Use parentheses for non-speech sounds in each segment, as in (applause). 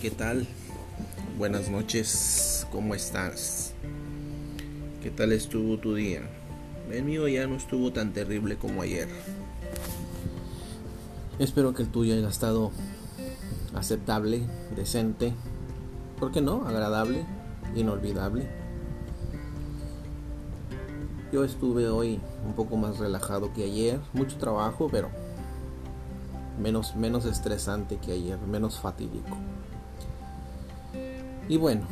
¿Qué tal? Buenas noches, ¿cómo estás? ¿Qué tal estuvo tu día? El mío ya no estuvo tan terrible como ayer. Espero que el tuyo haya estado aceptable, decente, ¿por qué no? Agradable, inolvidable. Yo estuve hoy un poco más relajado que ayer, mucho trabajo, pero menos, menos estresante que ayer, menos fatídico. Y bueno,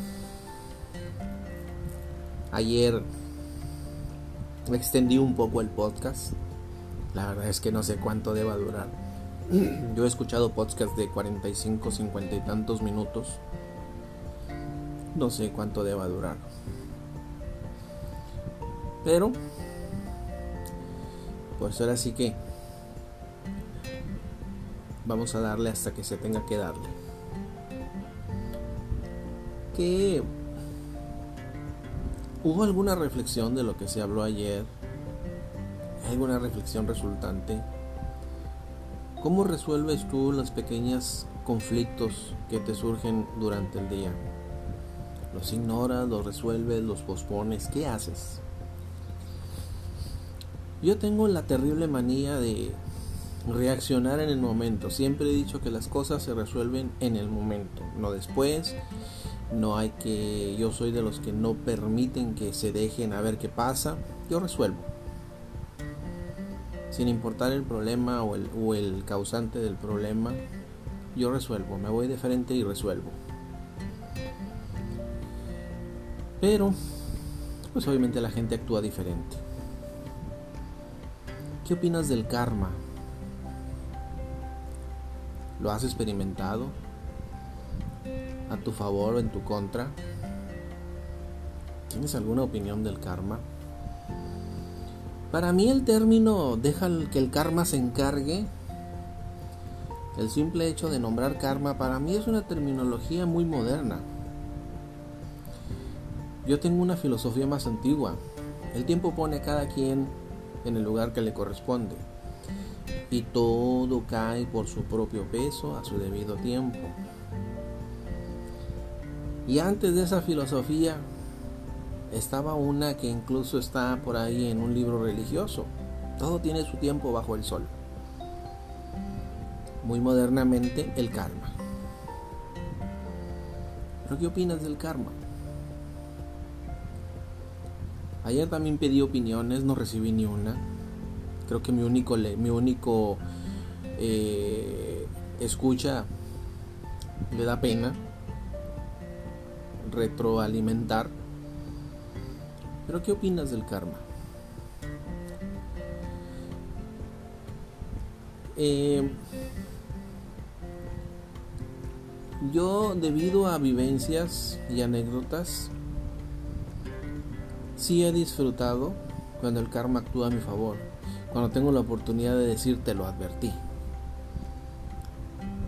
ayer extendí un poco el podcast. La verdad es que no sé cuánto deba durar. (clears throat) Yo he escuchado podcasts de 45, 50 y tantos minutos. No sé cuánto deba durar. Pero, pues ahora sí que vamos a darle hasta que se tenga que darle hubo alguna reflexión de lo que se habló ayer, alguna reflexión resultante. ¿Cómo resuelves tú los pequeños conflictos que te surgen durante el día? ¿Los ignoras, los resuelves, los pospones? ¿Qué haces? Yo tengo la terrible manía de reaccionar en el momento. Siempre he dicho que las cosas se resuelven en el momento, no después, no hay que, yo soy de los que no permiten que se dejen a ver qué pasa, yo resuelvo. Sin importar el problema o el, causante del problema, yo resuelvo, me voy de frente y resuelvo. Pero, pues obviamente la gente actúa diferente. ¿Qué opinas del karma? ¿Lo has experimentado? A tu favor o en tu contra? ¿Tienes alguna opinión del karma? Para mí el término deja que el karma se encargue. El simple hecho de nombrar karma para mí es una terminología muy moderna. Yo tengo una filosofía más antigua. El tiempo pone a cada quien en el lugar que le corresponde. Y todo cae por su propio peso a su debido tiempo. Y antes de esa filosofía estaba una que incluso está por ahí en un libro religioso. Todo tiene su tiempo bajo el sol. Muy modernamente, el karma. ¿Pero qué opinas del karma? Ayer también pedí opiniones, no recibí ni una. Creo que mi único, mi único eh, escucha le da pena retroalimentar. Pero ¿qué opinas del karma? Eh, yo debido a vivencias y anécdotas, sí he disfrutado cuando el karma actúa a mi favor, cuando tengo la oportunidad de decirte lo advertí.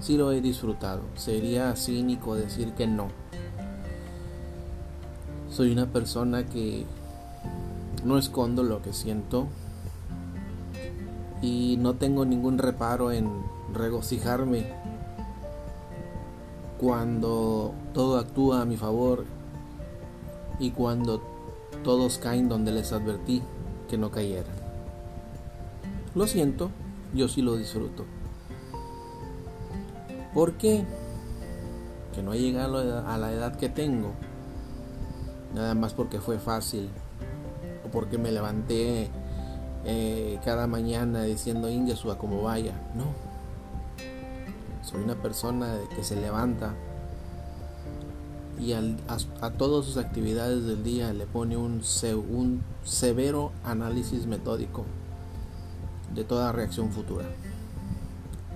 Sí lo he disfrutado, sería cínico decir que no. Soy una persona que no escondo lo que siento y no tengo ningún reparo en regocijarme cuando todo actúa a mi favor y cuando todos caen donde les advertí que no cayeran. Lo siento, yo sí lo disfruto. ¿Por qué? Que no he llegado a la edad que tengo nada más porque fue fácil o porque me levanté eh, cada mañana diciendo Ingesua como vaya. No, soy una persona que se levanta y a, todas sus actividades del día le pone un, un severo análisis metódico de toda reacción futura.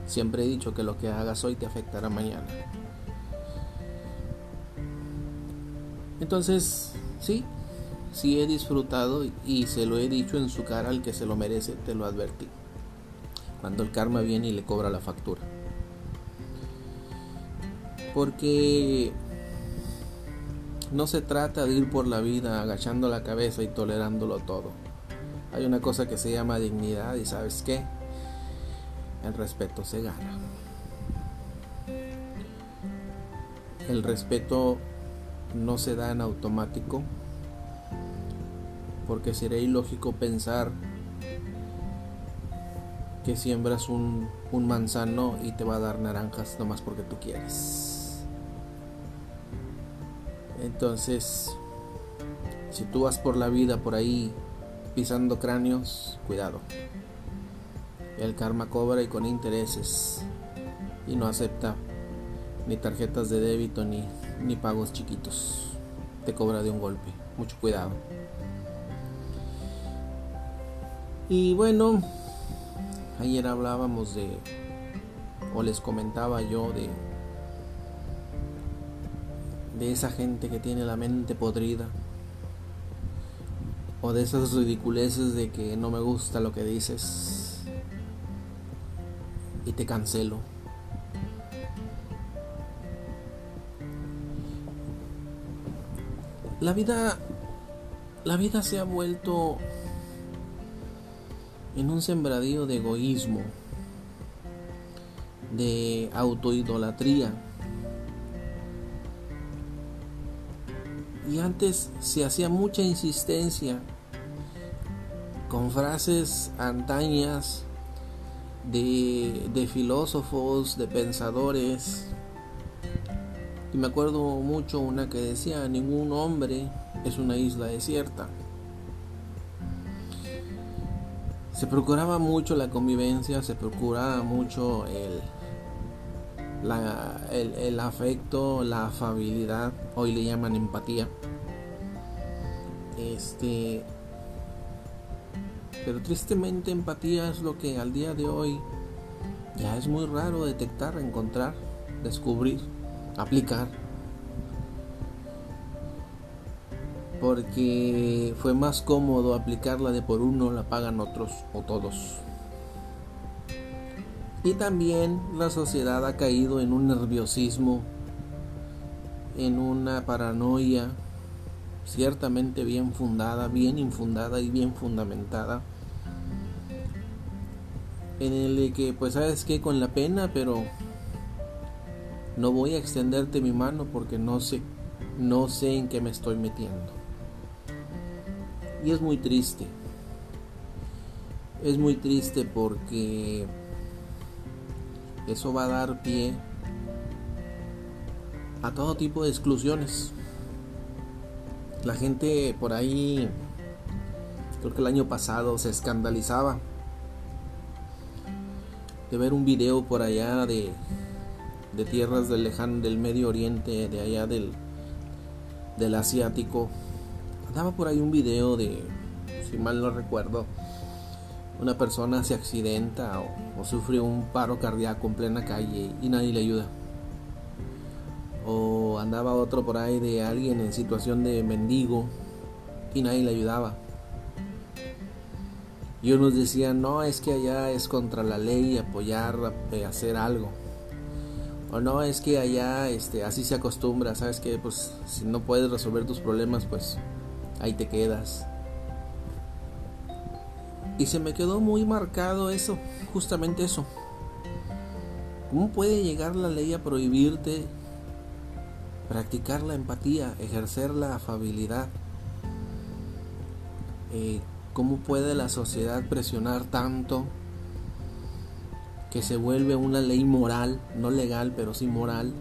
Siempre he dicho que lo que hagas hoy te afectará mañana. Entonces, sí, sí he disfrutado y se lo he dicho en su cara al que se lo merece, te lo advertí. Cuando el karma viene y le cobra la factura. Porque no se trata de ir por la vida agachando la cabeza y tolerándolo todo. Hay una cosa que se llama dignidad y sabes qué? El respeto se gana. el respeto no se da en automático, porque sería ilógico pensar que siembras un, un manzano y te va a dar naranjas nomás porque tú quieres. Entonces, si tú vas por la vida por ahí pisando cráneos, cuidado. El karma cobra y con intereses y no acepta ni tarjetas de débito ni, ni pagos chiquitos. Te cobra de un golpe. Mucho cuidado. Y bueno, ayer hablábamos de, o les comentaba yo de, de esa gente que tiene la mente podrida, o de esas ridiculeces de que no me gusta lo que dices y te cancelo. La vida la vida se ha vuelto en un sembradío de egoísmo, de autoidolatría. Y antes se hacía mucha insistencia con frases antañas de, de filósofos, de pensadores. Y me acuerdo mucho una que decía, ningún hombre es una isla desierta. se procuraba mucho la convivencia, se procuraba mucho el, el, afecto, la afabilidad, hoy le llaman empatía. Este, pero tristemente empatía es lo que al día de hoy ya es muy raro detectar, encontrar, descubrir, aplicar. porque fue más cómodo aplicarla de por uno la pagan otros o todos. Y también la sociedad ha caído en un nerviosismo, en una paranoia ciertamente bien fundada, bien infundada y bien fundamentada. En el que pues sabes que con la pena, pero no voy a extenderte mi mano porque no sé no sé en qué me estoy metiendo. Y es muy triste. Es muy triste porque eso va a dar pie a todo tipo de exclusiones. La gente por ahí, creo que el año pasado se escandalizaba de ver un video por allá de, de tierras del lejano del Medio Oriente, de allá del, del asiático, Daba por ahí un video de, si mal no recuerdo, una persona se accidenta o, sufre un paro cardíaco en plena calle y nadie le ayuda. O andaba otro por ahí de alguien en situación de mendigo y nadie le ayudaba. Y unos decían, no, es que allá es contra la ley apoyar, eh, hacer algo. O no, es que allá este, así se acostumbra, sabes que pues si no puedes resolver tus problemas, pues ahí te quedas. Y se me quedó muy marcado eso, justamente eso. ¿Cómo puede llegar la ley a prohibirte practicar la empatía, ejercer la afabilidad? Eh, ¿Cómo puede la sociedad presionar tanto que se vuelve una ley moral, no legal, pero sí moral?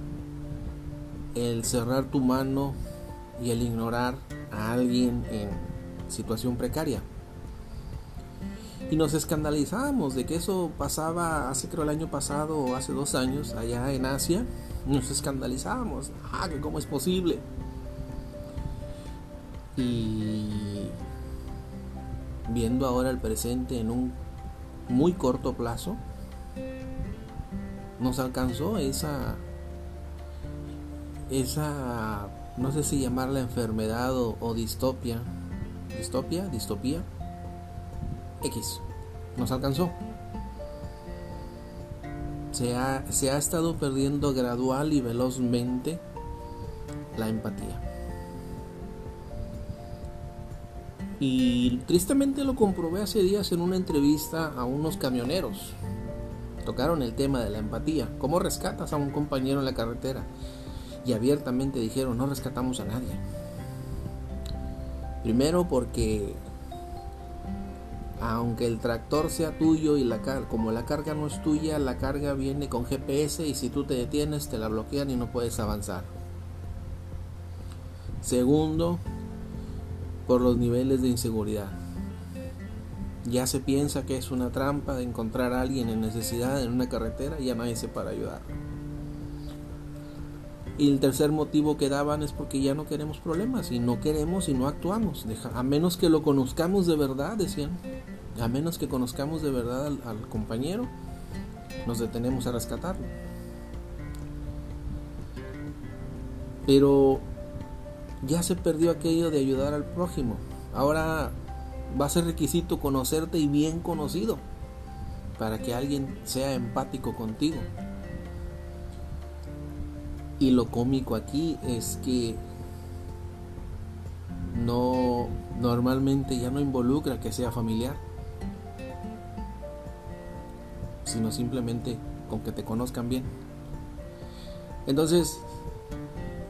El cerrar tu mano y el ignorar a alguien en situación precaria. Y nos escandalizamos de que eso pasaba hace creo el año pasado o hace dos años allá en Asia. Nos escandalizamos. Ah, que cómo es posible. Y viendo ahora el presente en un muy corto plazo, nos alcanzó esa esa no sé si llamarla enfermedad o, distopia, distopia, distopía, X, nos alcanzó. Se ha, se ha estado perdiendo gradual y velozmente la empatía. Y tristemente lo comprobé hace días en una entrevista a unos camioneros. Tocaron el tema de la empatía. ¿Cómo rescatas a un compañero en la carretera? y abiertamente dijeron, no rescatamos a nadie. Primero porque aunque el tractor sea tuyo y la como la carga no es tuya, la carga viene con GPS y si tú te detienes te la bloquean y no puedes avanzar. Segundo, por los niveles de inseguridad. Ya se piensa que es una trampa de encontrar a alguien en necesidad en una carretera y ya nadie se para ayudar. Y el tercer motivo que daban es porque ya no queremos problemas y no queremos y no actuamos. a menos que lo conozcamos de verdad, decían. A menos que conozcamos de verdad al, al compañero, nos detenemos a rescatarlo. Pero ya se perdió aquello de ayudar al prójimo. Ahora va a ser requisito conocerte y bien conocido para que alguien sea empático contigo. Y lo cómico aquí es que no normalmente ya no involucra que sea familiar, sino simplemente con que te conozcan bien. Entonces,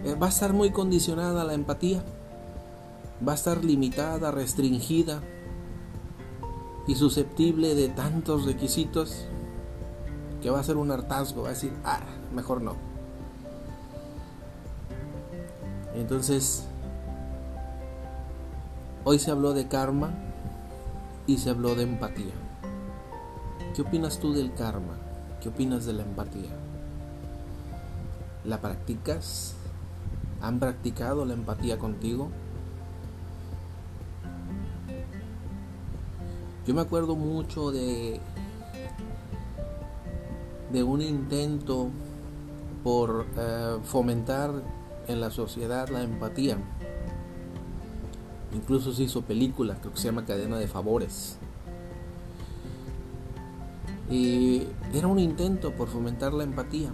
eh, va a estar muy condicionada la empatía, va a estar limitada, restringida y susceptible de tantos requisitos que va a ser un hartazgo, va a decir, ah, mejor no. Entonces, hoy se habló de karma y se habló de empatía. ¿Qué opinas tú del karma? ¿Qué opinas de la empatía? ¿La practicas? ¿Han practicado la empatía contigo? Yo me acuerdo mucho de de un intento por eh, fomentar en la sociedad la empatía. Incluso se hizo película, creo que se llama Cadena de Favores. Y era un intento por fomentar la empatía.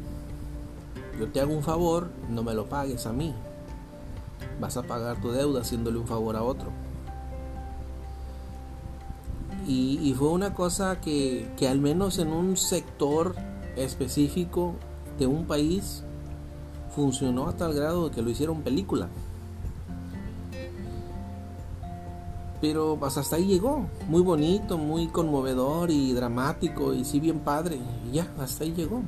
Yo te hago un favor, no me lo pagues a mí. Vas a pagar tu deuda haciéndole un favor a otro. Y, fue una cosa que, que al menos en un sector específico de un país funcionó a tal grado de que lo hicieron película. Pero pues, hasta ahí llegó, muy bonito, muy conmovedor y dramático y sí bien padre. Ya, hasta ahí llegó.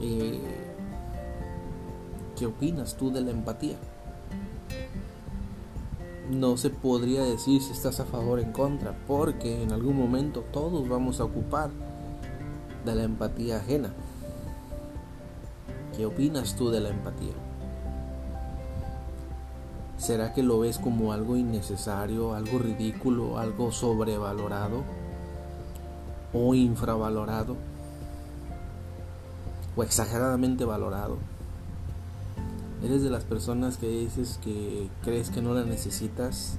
Eh, ¿Qué opinas tú de la empatía? No se podría decir si estás a favor o en contra, porque en algún momento todos vamos a ocupar de la empatía ajena. ¿Qué opinas tú de la empatía? ¿Será que lo ves como algo innecesario, algo ridículo, algo sobrevalorado o infravalorado? o exageradamente valorado. Eres de las personas que dices que crees que no la necesitas.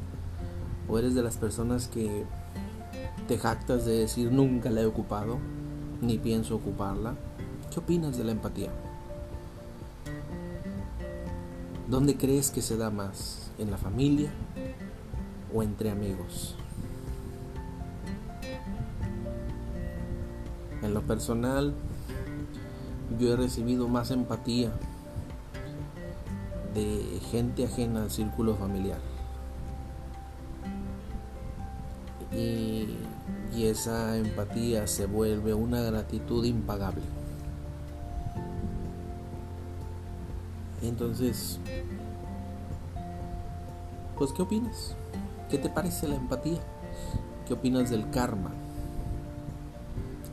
O eres de las personas que te jactas de decir nunca la he ocupado, ni pienso ocuparla. ¿Qué opinas de la empatía? ¿Dónde crees que se da más? ¿En la familia o entre amigos? En lo personal, yo he recibido más empatía gente ajena al círculo familiar. Y, esa empatía se vuelve una gratitud impagable. Entonces, pues ¿qué opinas? ¿Qué te parece la empatía? ¿Qué opinas del karma?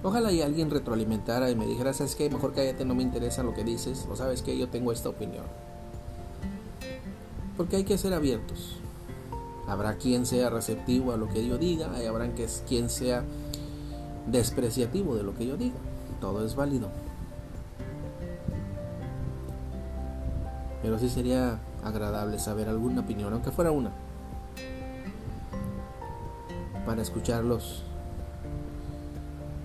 Ojalá y alguien retroalimentara y me dijera, ¿sabes qué? Mejor cállate, no me interesa lo que dices, o sabes que yo tengo esta opinión. Porque hay que ser abiertos. Habrá quien sea receptivo a lo que yo diga, y habrá quien sea despreciativo de lo que yo diga. Todo es válido. Pero sí sería agradable saber alguna opinión, aunque fuera una, para escucharlos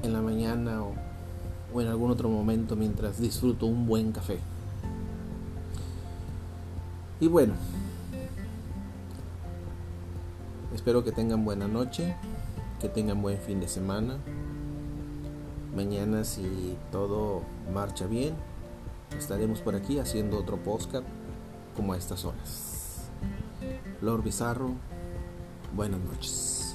en la mañana o, en algún otro momento mientras disfruto un buen café. Y bueno, espero que tengan buena noche, que tengan buen fin de semana. Mañana si todo marcha bien, estaremos por aquí haciendo otro podcast como a estas horas. Lord Bizarro, buenas noches.